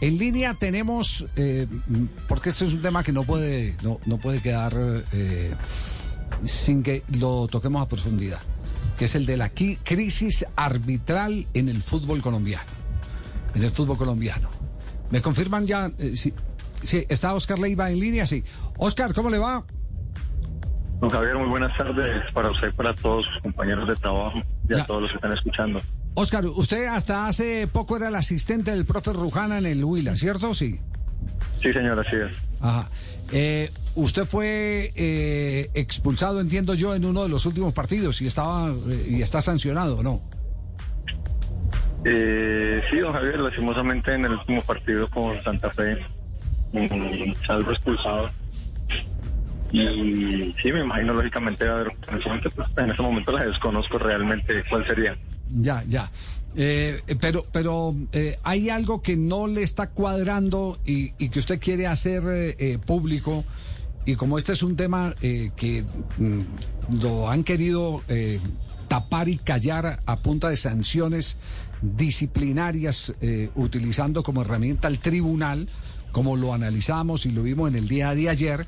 En línea tenemos, eh, porque este es un tema que no puede, no, no puede quedar eh, sin que lo toquemos a profundidad, que es el de la crisis arbitral en el fútbol colombiano. En el fútbol colombiano. ¿Me confirman ya? Eh, sí, sí, ¿está Oscar Leiva en línea? Sí. Oscar, ¿cómo le va? Don Javier, muy buenas tardes para usted, para todos sus compañeros de trabajo y a todos los que están escuchando. Oscar, usted hasta hace poco era el asistente del profe Rujana en el Huila, ¿cierto? Sí. Sí, señor, así es. Ajá. Eh, usted fue eh, expulsado, entiendo yo, en uno de los últimos partidos y estaba eh, y está sancionado, ¿no? sí, don Javier, lastimosamente en el último partido con Santa Fe, salvo expulsado. Y sí, me imagino lógicamente a haber un pues, en ese momento la desconozco realmente cuál sería. Ya, ya. Eh, pero pero eh, hay algo que no le está cuadrando y, que usted quiere hacer eh, público. Y como este es un tema que mm, lo han querido tapar y callar a punta de sanciones disciplinarias, utilizando como herramienta el tribunal, como lo analizamos y lo vimos en el día de ayer,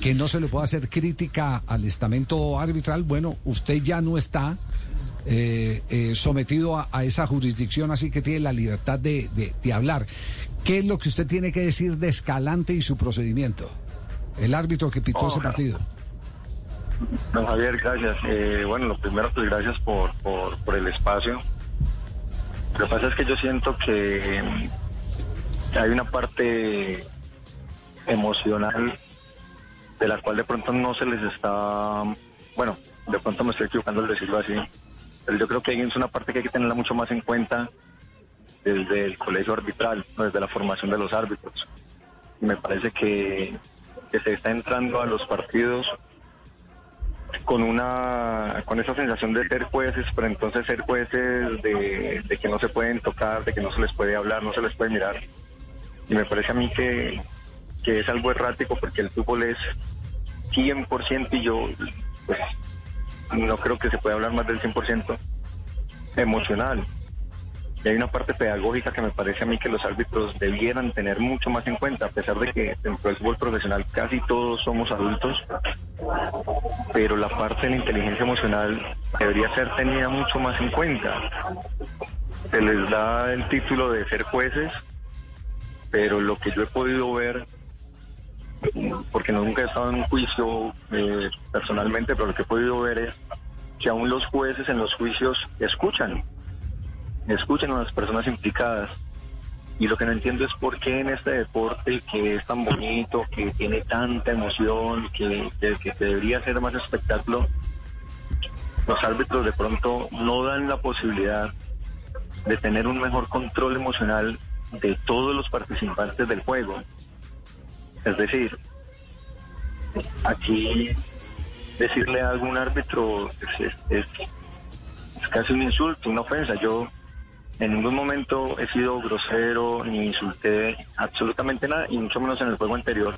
que no se le puede hacer crítica al estamento arbitral. Bueno, usted ya no está eh, eh, sometido a, esa jurisdicción, así que tiene la libertad de, hablar. ¿Qué es lo que usted tiene que decir de Escalante y su procedimiento? El árbitro que pitó ese partido. Don Javier, gracias. Eh, bueno, lo primero, pues gracias por, por, el espacio. Lo que pasa es que yo siento que hay una parte emocional de la cual de pronto no se les está, bueno, de pronto me estoy equivocando al decirlo así, yo creo que es una parte que hay que tenerla mucho más en cuenta desde el colegio arbitral, desde la formación de los árbitros. Y me parece que, se está entrando a los partidos con una con esa sensación de ser jueces, pero entonces ser jueces de, de, que no se pueden tocar, de que no se les puede hablar, no se les puede mirar. Y me parece a mí que, que es algo errático porque el fútbol es 100% y yo pues no creo que se pueda hablar más del 100% emocional. Y hay una parte pedagógica que me parece a mí que los árbitros debieran tener mucho más en cuenta, a pesar de que dentro del fútbol profesional casi todos somos adultos, pero la parte de la inteligencia emocional debería ser tenida mucho más en cuenta. Se les da el título de ser jueces, pero lo que yo he podido ver porque nunca he estado en un juicio eh, personalmente, pero lo que he podido ver es que aún los jueces en los juicios escuchan, escuchan a las personas implicadas. Y lo que no entiendo es por qué en este deporte que es tan bonito, que tiene tanta emoción, que, que debería ser más espectáculo, los árbitros de pronto no dan la posibilidad de tener un mejor control emocional de todos los participantes del juego. Es decir, aquí decirle a algún árbitro es, casi un insulto, una ofensa. Yo en ningún momento he sido grosero ni insulté absolutamente nada, y mucho menos en el juego anterior,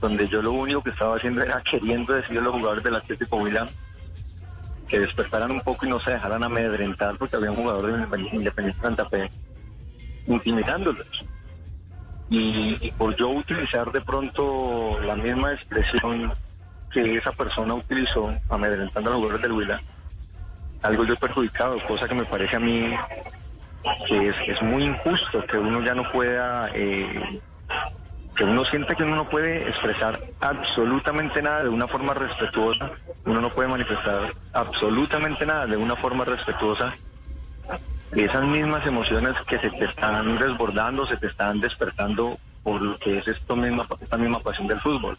donde yo lo único que estaba haciendo era queriendo decirle a los jugadores del Atlético Huila que despertaran un poco y no se dejaran amedrentar porque había un jugador de Independiente Santa Fe intimidándolos y, por yo utilizar de pronto la misma expresión que esa persona utilizó amedrentando a los jugadores del Huila, algo yo he perjudicado, cosa que me parece a mí que es, muy injusto, que uno ya no pueda, eh, que uno siente que uno no puede expresar absolutamente nada de una forma respetuosa, uno no puede manifestar absolutamente nada de una forma respetuosa esas mismas emociones que se te están desbordando, se te están despertando por lo que es esto misma, esta misma pasión del fútbol.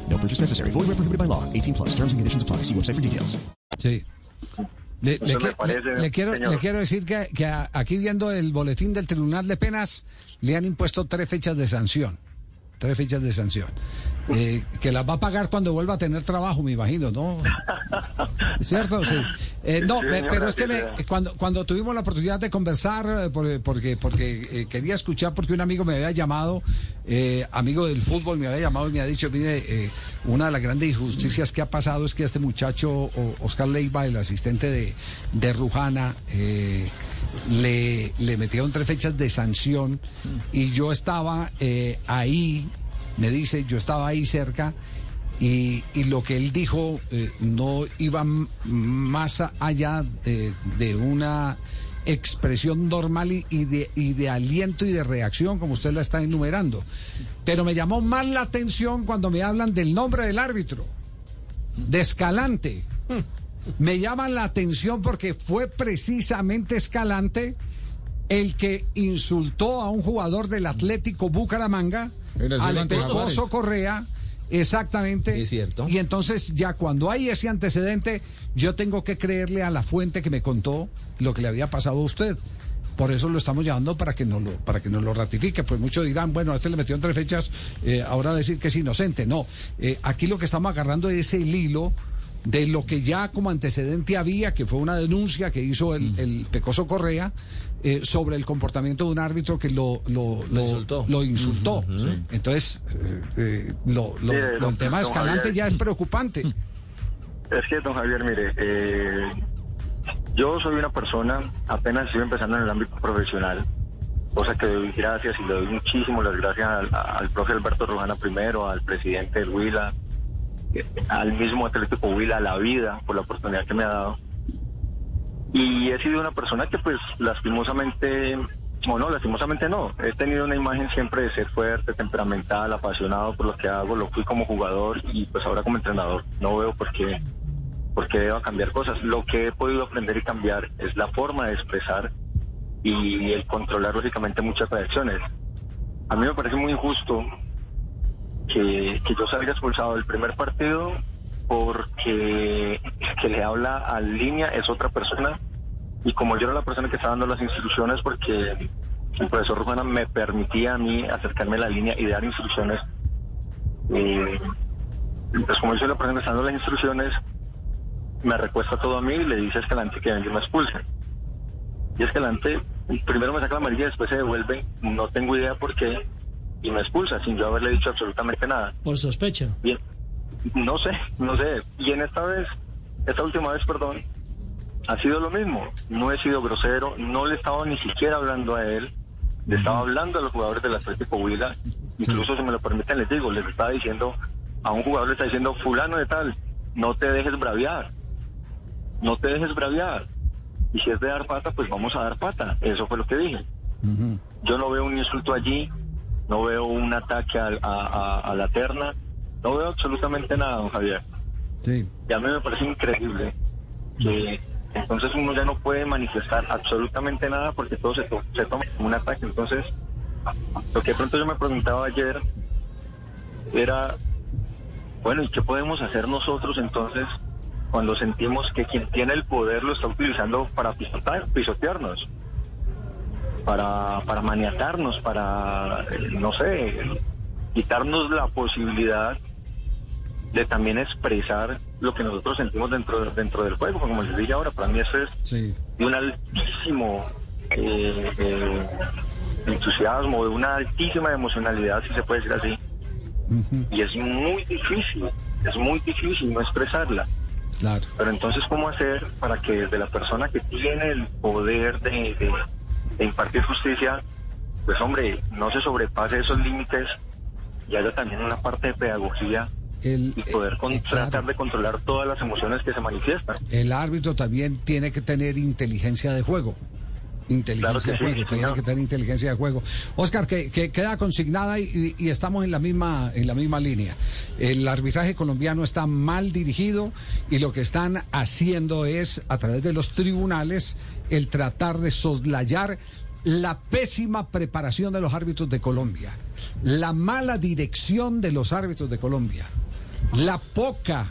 No purchase necessary. Void where prohibited by law. 18 plus. Terms and conditions apply. See website for details. Sí. Le, le Eso me que- parece, le- le quiero, señor. le quiero decir que, que a- aquí viendo el boletín del Tribunal de Penas le han impuesto tres fechas de sanción. Tres fechas de sanción. Eh, que las va a pagar cuando vuelva a tener trabajo, me imagino, ¿no? ¿Cierto? Sí. Eh, no, Sí, pero es que me- sea. cuando, cuando tuvimos la oportunidad de conversar, eh, por- porque, porque eh, quería escuchar, porque un amigo me había llamado, eh, amigo del fútbol, me había llamado y me ha dicho, mire, eh, una de las grandes injusticias que ha pasado es que este muchacho, Oscar Leiva, el asistente de, de Rujana, eh, le, le metieron tres fechas de sanción y yo estaba eh, ahí, me dice, yo estaba ahí cerca y, y lo que él dijo eh, no iba más allá de, de una expresión normal y, y de, y de aliento y de reacción, como usted la está enumerando. Pero me llamó más la atención cuando me hablan del nombre del árbitro, de Escalante. Me llama la atención porque fue precisamente Escalante el que insultó a un jugador del Atlético Bucaramanga, En el al Volante Juárez. Pecoso Correa, exactamente. Es cierto. Y entonces ya cuando hay ese antecedente, yo tengo que creerle a la fuente que me contó lo que le había pasado a usted. Por eso lo estamos llamando para que nos lo, para que nos lo ratifique. Pues muchos dirán, bueno, a este le metió en tres fechas, eh, ahora decir que es inocente. No, eh, aquí lo que estamos agarrando es el hilo de lo que ya como antecedente había, que fue una denuncia que hizo el, el Pecoso Correa eh, sobre el comportamiento de un árbitro que lo, lo, lo, insultó. lo insultó. Entonces, eh, eh, lo, lo- Mire, lo- don- el tema de Escalante Javier. ya es preocupante. Es que, don Javier, mire, eh, yo soy una persona, apenas estoy empezando en el ámbito profesional, cosa que doy gracias y le doy muchísimo las gracias al, al profe Alberto Rojana primero, al presidente del Huila, eh, al mismo Atlético Huila, a la vida, por la oportunidad que me ha dado. Y he sido una persona que pues lastimosamente, o no, lastimosamente no, he tenido una imagen siempre de ser fuerte, temperamental, apasionado por lo que hago, lo fui como jugador y pues ahora como entrenador. No veo por qué, por qué deba cambiar cosas. Lo que he podido aprender y cambiar es la forma de expresar y el controlar lógicamente muchas reacciones. A mí me parece muy injusto que, que yo salga expulsado del primer partido porque que le habla a línea es otra persona y como yo era la persona que estaba dando las instrucciones porque el profesor Rujana me permitía a mí acercarme a la línea y dar instrucciones eh, pues como yo soy la persona que está dando las instrucciones me recuesta todo a mí y le dice a Escalante que venga y me expulse y Escalante primero me saca la amarilla después se devuelve no tengo idea por qué y me expulsa sin yo haberle dicho absolutamente nada Por sospecha. Bien, no sé, no sé. Y en esta vez, esta última vez, perdón, ha sido lo mismo. No he sido grosero, no le estaba ni siquiera hablando a él, le estaba hablando a los jugadores del Atlético Huila. Incluso, si me lo permiten, les digo, les estaba diciendo, a un jugador le está diciendo, fulano de tal, no te dejes braviar, no te dejes braviar. Y si es de dar pata, pues vamos a dar pata. Eso fue lo que dije. Yo no veo un insulto allí, no veo un ataque a- a la terna, no veo absolutamente nada, don Javier. Sí. Y a mí me parece increíble que entonces uno ya no puede manifestar absolutamente nada porque todo se, to- se toma como un ataque. Entonces, lo que pronto yo me preguntaba ayer era, bueno, ¿y qué podemos hacer nosotros entonces cuando sentimos que quien tiene el poder lo está utilizando para pisotear, pisotearnos? Para, para maniatarnos, para, eh, no sé, quitarnos la posibilidad de también expresar lo que nosotros sentimos dentro, dentro del juego. Como les dije ahora, para mí eso es Sí. de un altísimo eh, eh, entusiasmo, de una altísima emocionalidad, si se puede decir así. Y es muy difícil, es muy difícil no expresarla. Claro. Pero entonces, ¿cómo hacer para que desde la persona que tiene el poder de, de- de impartir justicia, pues hombre, no se sobrepase esos límites y haya también una parte de pedagogía El, y poder con- eh, claro. tratar de controlar todas las emociones que se manifiestan. El árbitro también tiene que tener inteligencia de juego. Inteligencia Claro de sí, juego, tiene que tener inteligencia de juego. Oscar, que, que queda consignada y, y estamos en la misma en la misma línea. El arbitraje colombiano está mal dirigido y lo que están haciendo es a través de los tribunales el tratar de soslayar la pésima preparación de los árbitros de Colombia, la mala dirección de los árbitros de Colombia, la poca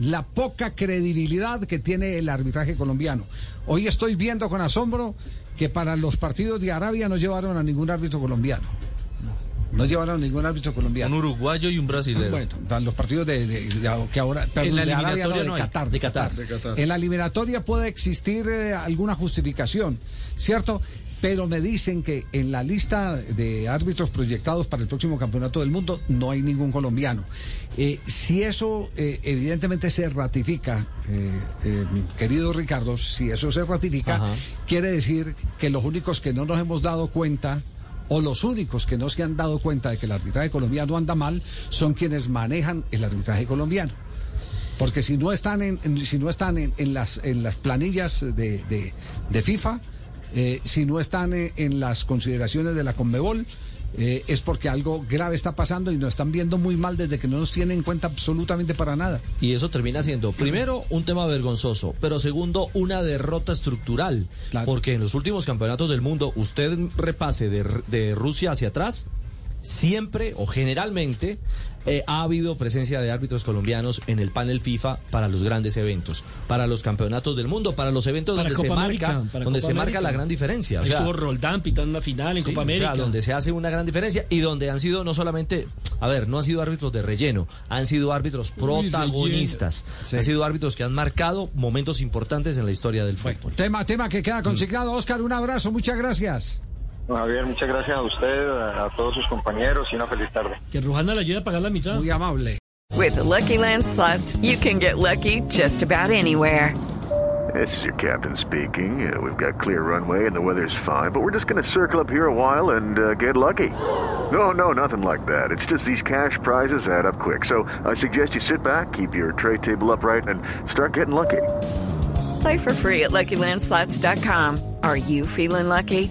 la poca credibilidad que tiene el arbitraje colombiano. Hoy estoy viendo con asombro que para los partidos de Arabia no llevaron a ningún árbitro colombiano. No llevaron ningún árbitro colombiano. Un uruguayo y un brasilero. Bueno, para los partidos de, de- de- que ahora perdón, la de Arabia, eliminatoria de no hay. Qatar, De Qatar. En la eliminatoria puede existir eh, alguna justificación, ¿cierto? Pero me dicen que en la lista de árbitros proyectados para el próximo campeonato del mundo no hay ningún colombiano. Eh, si eso eh, evidentemente se ratifica, eh, eh, querido Ricardo, si eso se ratifica, Ajá. quiere decir que los únicos que no nos hemos dado cuenta o los únicos que no se han dado cuenta de que el arbitraje colombiano anda mal son quienes manejan el arbitraje colombiano. Porque si no están en, si no están en, las en las planillas de, de- de FIFA, eh, si no están eh, en las consideraciones de la Conmebol, eh, es porque algo grave está pasando y nos están viendo muy mal desde que no nos tienen en cuenta absolutamente para nada. Y eso termina siendo, primero, un tema vergonzoso, pero segundo, una derrota estructural. Claro. Porque en los últimos campeonatos del mundo, usted repase de, de Rusia hacia atrás, siempre o generalmente eh, ha habido presencia de árbitros colombianos en el panel FIFA para los grandes eventos, para los campeonatos del mundo, para los eventos Para donde se Copa marca, América, donde Copa se marca América. la gran diferencia. Ahí O sea, estuvo Roldán pitando una final en Sí, Copa o sea, América. donde se hace una gran diferencia y donde han sido no solamente, a ver, no han sido árbitros de relleno, han sido árbitros protagonistas, Sí. han sido árbitros que han marcado momentos importantes en la historia del fútbol. Tema, tema que queda consignado. Oscar, un abrazo, muchas gracias. Bueno, Javier, muchas gracias a usted, a, a todos sus compañeros y una feliz tarde. Que Rujana le ayude a pagar la mitad. Muy amable. With the Lucky Land slots, you can get lucky just about anywhere. This is your captain speaking. Uh, we've got clear runway and the weather's fine, but we're just going to circle up here a while and uh, get lucky. No, no, nothing like that. It's just these cash prizes add up quick. So I suggest you sit back, keep your tray table upright, and start getting lucky. Play for free at LuckyLandSlots.com. Are you feeling lucky?